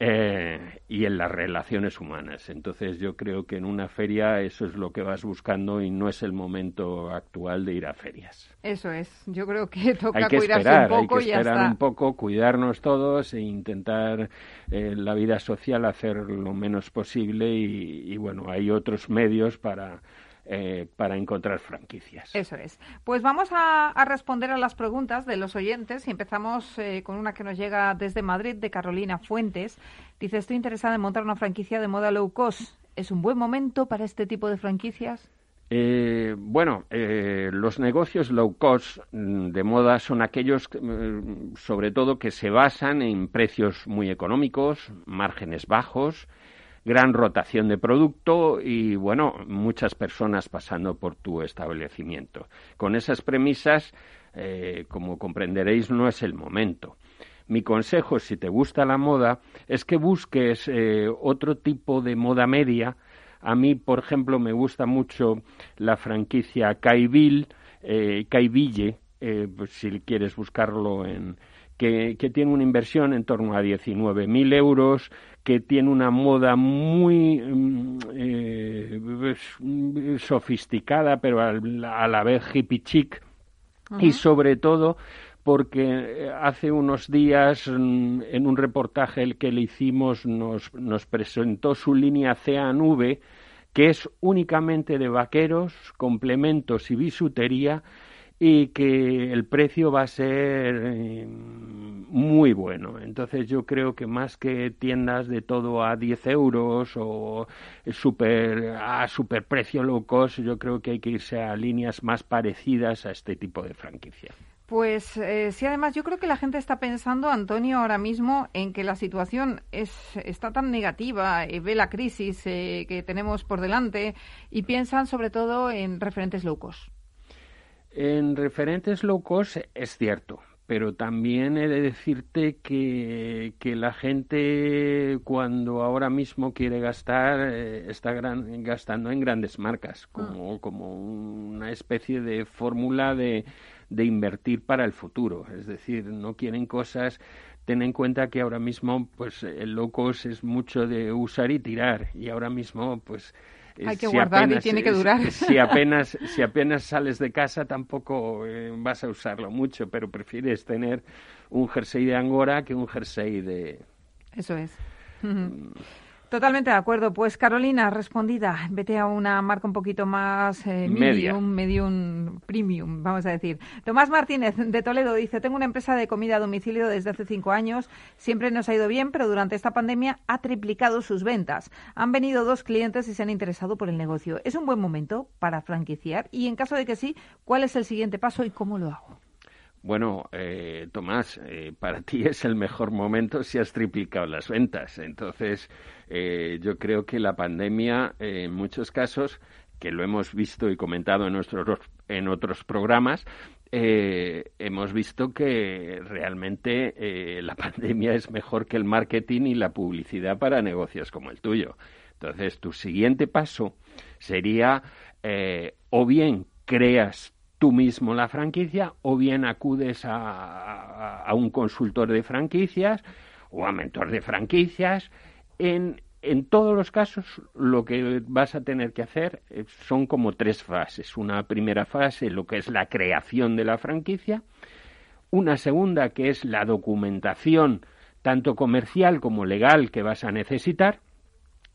eh, y en las relaciones humanas. Entonces yo creo que en una feria eso es lo que vas buscando y no es el momento actual de ir a ferias. Eso es. Yo creo que toca hay que cuidarse esperar, un poco hay que esperar un poco, cuidarnos todos e intentar eh, la vida social hacer lo menos posible y, y bueno, hay otros medios para eh, para encontrar franquicias. Eso es. Pues vamos a, responder a las preguntas de los oyentes y empezamos eh, con una que nos llega desde Madrid, de Carolina Fuentes. Dice, estoy interesada en montar una franquicia de moda low cost. ¿Es un buen momento para este tipo de franquicias? Eh, bueno, los negocios low cost mm, de moda son aquellos, mm, sobre todo, que se basan en precios muy económicos, márgenes bajos, gran rotación de producto y, bueno, muchas personas pasando por tu establecimiento. Con esas premisas, eh, como comprenderéis, no es el momento. Mi consejo, si te gusta la moda, es que busques eh, otro tipo de moda media. A mí, por ejemplo, me gusta mucho la franquicia Caiville, eh, Caiville, eh, pues si quieres buscarlo en, que, que, tiene una inversión en torno a 19.000 euros, que tiene una moda muy mm, eh, sofisticada, pero a la vez hippie chic, y sobre todo porque hace unos días mm, en un reportaje el que le hicimos nos, nos presentó su línea CANV, que es únicamente de vaqueros, complementos y bisutería, y que el precio va a ser eh, muy bueno. Entonces yo creo que más que tiendas de todo a 10 euros o super, a superprecio low cost, yo creo que hay que irse a líneas más parecidas a este tipo de franquicia. Pues eh, sí, además yo creo que la gente está pensando, Antonio, ahora mismo en que la situación es, está tan negativa, y ve la crisis eh, que tenemos por delante y piensan sobre todo en referentes low cost. En referentes low cost es cierto, pero también he de decirte que, que la gente cuando ahora mismo quiere gastar eh, está gastando en grandes marcas, como, como una especie de fórmula de, de invertir para el futuro. Es decir, no quieren cosas. Ten en cuenta que ahora mismo pues el low cost es mucho de usar y tirar. Y ahora mismo pues hay que guardar y tiene que durar. Si apenas, (laughs) si apenas sales de casa tampoco eh, vas a usarlo mucho, pero prefieres tener un jersey de Angora que un jersey de... Eso es. Totalmente de acuerdo. Pues Carolina, respondida. Vete a una marca un poquito más eh, medium, medium premium, vamos a decir. Tomás Martínez de Toledo dice, tengo una empresa de comida a domicilio desde hace cinco años. Siempre nos ha ido bien, pero durante esta pandemia ha triplicado sus ventas. Han venido dos clientes y se han interesado por el negocio. ¿Es un buen momento para franquiciar? Y en caso de que sí, ¿cuál es el siguiente paso y cómo lo hago? Bueno, eh, Tomás, eh, para ti es el mejor momento si has triplicado las ventas. Entonces, eh, yo creo que la pandemia, en muchos casos, que lo hemos visto y comentado en, nuestros, en otros programas, hemos visto que realmente la (laughs) pandemia es mejor que el marketing y la publicidad para negocios como el tuyo. Entonces, tu siguiente paso sería o bien creas tú mismo la franquicia o bien acudes a, un consultor de franquicias o a mentor de franquicias. En, en todos los casos, lo que vas a tener que hacer eh, son como tres fases. Una primera fase, lo que es la creación de la franquicia. Una segunda, que es la documentación, tanto comercial como legal, que vas a necesitar.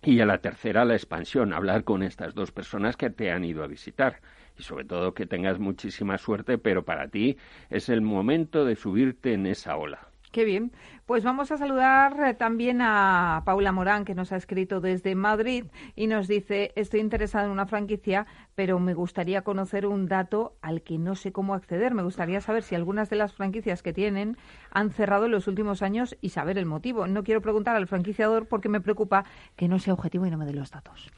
Y a la tercera, la expansión, hablar con estas dos personas que te han ido a visitar y sobre todo que tengas muchísima suerte, pero para ti es el momento de subirte en esa ola. Qué bien. Pues vamos a saludar eh, también a Paula Morán, que nos ha escrito desde Madrid y nos dice, estoy interesada en una franquicia, pero me gustaría conocer un dato al que no sé cómo acceder. Me gustaría saber si algunas de las franquicias que tienen han cerrado en los últimos años y saber el motivo. No quiero preguntar al franquiciador porque me preocupa que no sea objetivo y no me dé los datos.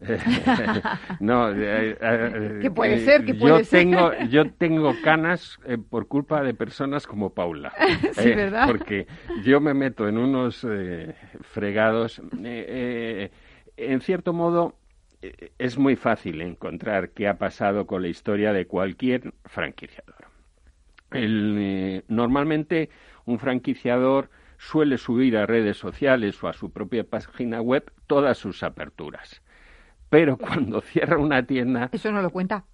(laughs) no, eh, eh, (laughs) ¿Qué puede ser? ¿Qué puede yo tengo (laughs) yo tengo canas eh, por culpa de personas como Paula, sí, ¿verdad? porque yo me meto en unos fregados. en cierto modo es muy fácil encontrar qué ha pasado con la historia de cualquier franquiciador. normalmente un franquiciador suele subir a redes sociales o a su propia página web todas sus aperturas pero (laughs) cuando cierra una tienda... Eso no lo cuenta.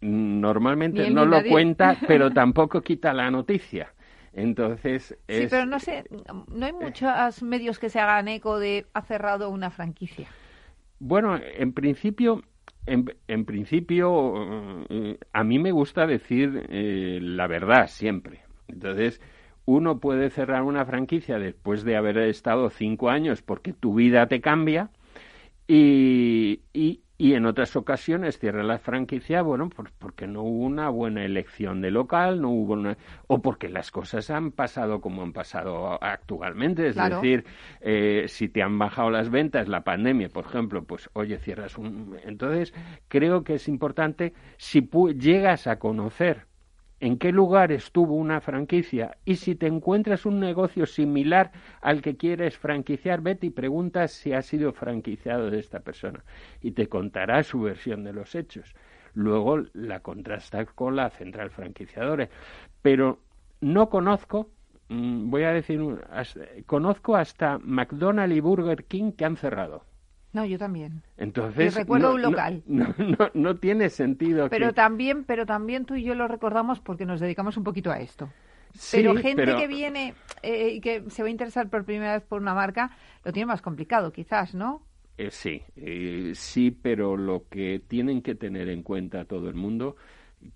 Normalmente no lo cuenta, (laughs) pero tampoco quita la noticia. Entonces. Sí, pero no sé, no hay muchos medios que se hagan eco de ha cerrado una franquicia. Bueno, en principio, en, principio, eh, a mí me gusta decir eh, la verdad siempre. Entonces, uno puede cerrar una franquicia después de haber estado cinco años porque tu vida te cambia y, y, en otras ocasiones cierra la franquicia, bueno, porque no hubo una buena elección de local, no hubo una, o porque las cosas han pasado como han pasado actualmente. Es decir, eh, si te han bajado las ventas, la pandemia, por ejemplo, pues oye, cierras un. Entonces, creo que es importante, si llegas a conocer en qué lugar estuvo una franquicia y si te encuentras un negocio similar al que quieres franquiciar, vete y pregunta si ha sido franquiciado de esta persona y te contará su versión de los hechos. Luego la contrasta con la central franquiciadora. Pero no conozco, mm, voy a decir, conozco hasta McDonald's y Burger King que han cerrado. No, yo también. Entonces, y recuerdo un local. (laughs) No, no, tiene sentido. Pero también, pero también tú y yo lo recordamos porque nos dedicamos un poquito a esto. pero gente que viene eh, y que se va a interesar por primera vez por una marca lo tiene más complicado, quizás, ¿no? Eh, sí, eh, sí, pero lo que tienen que tener en cuenta todo el mundo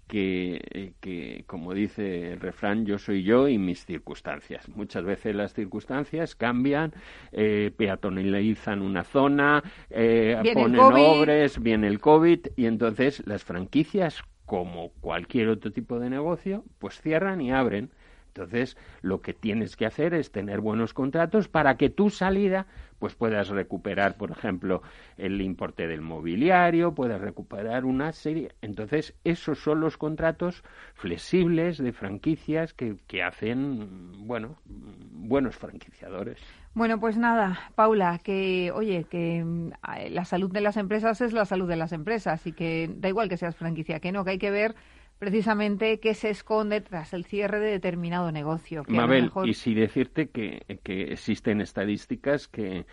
que, eh, que, como dice el refrán, yo soy yo y mis circunstancias. Muchas veces las circunstancias cambian, eh, peatonalizan una zona, eh, ponen obres, viene el COVID y entonces las franquicias, como cualquier otro tipo de negocio, pues cierran y abren. Entonces, lo que tienes que hacer es tener buenos contratos para que tu salida pues puedas recuperar, por ejemplo, el importe del mobiliario, puedas recuperar una serie. Entonces, esos son los contratos flexibles de franquicias que, que hacen, bueno, buenos franquiciadores. Bueno, pues nada, Paula, que oye, que mm, la salud de las empresas es la salud de las empresas y que da igual que seas franquicia, que no, que hay que ver precisamente qué se esconde tras el cierre de determinado negocio. Mabel, y si decirte que, que existen estadísticas que,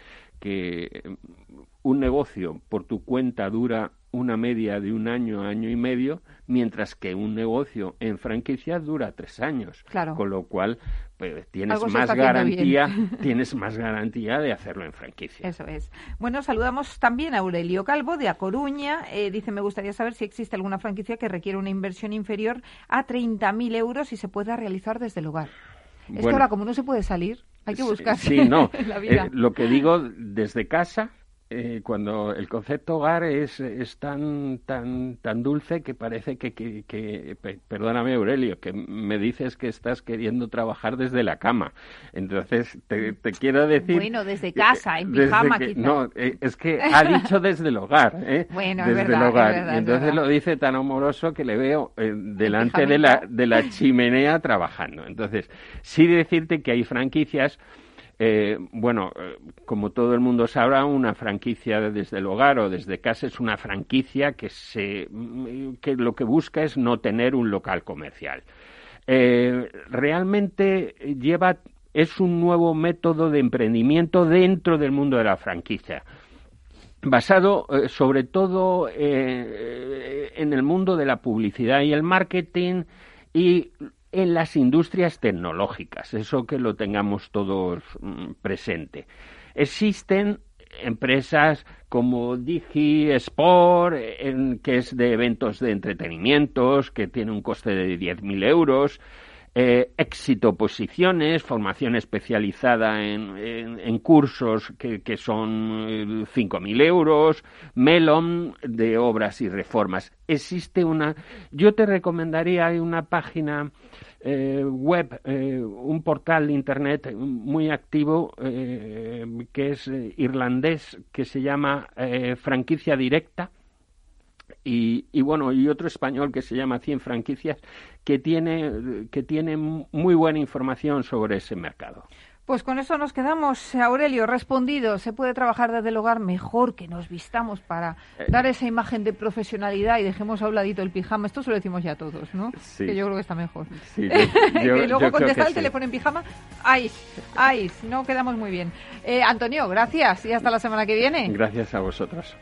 que un negocio por tu cuenta dura una media de un año, año y medio, mientras que un negocio en franquicia dura tres años. Claro. Con lo cual, pues, tienes más garantía, (laughs) (laughs) tienes más garantía de hacerlo en franquicia. Eso es. Bueno, saludamos también a Aurelio Calvo de A Coruña. Eh, dice, me gustaría saber si existe alguna franquicia que requiere una inversión inferior a 30.000 euros y se pueda realizar desde el hogar. Es que ahora, como no se puede salir, hay que buscar sí, no. (laughs) la vida. Eh, lo que digo, desde casa eh, cuando el concepto hogar es, es tan, tan, tan dulce que parece que, que, perdóname Aurelio, que me dices que estás queriendo trabajar desde la cama. Entonces, te, quiero decir... Bueno, desde casa, en pijama No, eh, es que ha dicho desde el hogar, ¿eh? (laughs) Bueno, desde el hogar. y entonces lo dice tan amoroso que le veo eh, delante de la, de la chimenea trabajando. Entonces, sí decirte que hay franquicias eh, bueno, eh, como todo el mundo sabrá, una franquicia desde el hogar o desde casa es una franquicia que, se, que lo que busca es no tener un local comercial. Eh, realmente lleva es un nuevo método de emprendimiento dentro del mundo de la franquicia basado sobre todo en el mundo de la publicidad y el marketing y en las industrias tecnológicas, eso que lo tengamos todos mm, presente. Existen empresas como Digi Sport, que es de eventos de entretenimientos, que tiene un coste de 10.000 euros, eh, éxito posiciones, formación especializada en, cursos que, que son 5.000 eh, euros, Melon de obras y reformas. Existe una, yo te recomendaría, hay una página eh, web, un portal de internet muy activo que es irlandés, que se llama Franquicia Directa y, bueno, y otro español que se llama 100 franquicias que tiene, que tiene muy buena información sobre ese mercado. Pues con eso nos quedamos, Aurelio, respondido. Se puede trabajar desde el hogar mejor que nos vistamos para eh. dar esa imagen de profesionalidad y dejemos a un ladito el pijama. Esto se lo decimos ya todos, ¿no? Sí. Que yo creo que está mejor. Sí, (laughs) y luego contestar el teléfono en pijama. ¡Ay! ¡Ay! No quedamos muy bien. Eh, Antonio, gracias y hasta la semana que viene. Gracias a vosotros.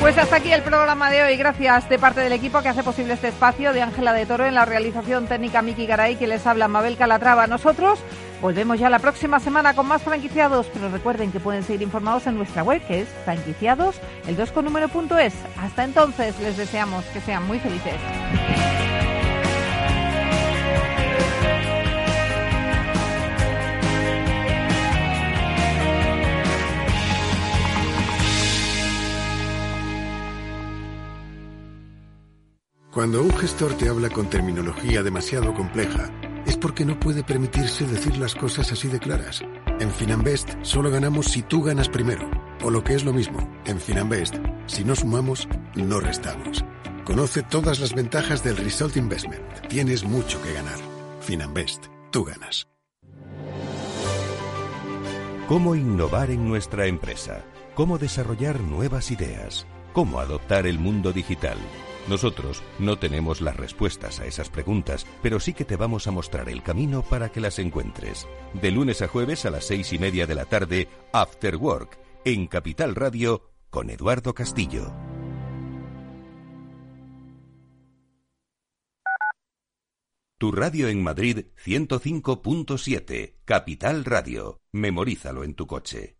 Pues hasta aquí el programa de hoy. Gracias de parte del equipo que hace posible este espacio, de Ángela de Toro en la realización técnica Miki Garay, que les habla Mabel Calatrava. Nosotros volvemos ya la próxima semana con más franquiciados, pero recuerden que pueden seguir informados en nuestra web, que es franquiciados, el 2 con número punto es. Hasta entonces les deseamos que sean muy felices. Cuando un gestor te habla con terminología demasiado compleja, es porque no puede permitirse decir las cosas así de claras. En Finanbest solo ganamos si tú ganas primero. O lo que es lo mismo, en Finanbest, si no sumamos, no restamos. Conoce todas las ventajas del Result Investment. Tienes mucho que ganar. Finanbest, tú ganas. ¿Cómo innovar en nuestra empresa? ¿Cómo desarrollar nuevas ideas? ¿Cómo adoptar el mundo digital? Nosotros no tenemos las respuestas a esas preguntas, pero sí que te vamos a mostrar el camino para que las encuentres. De lunes a jueves a las seis y media de la tarde, After Work, en Capital Radio, con Eduardo Castillo. Tu radio en Madrid 105.7, Capital Radio. Memorízalo en tu coche.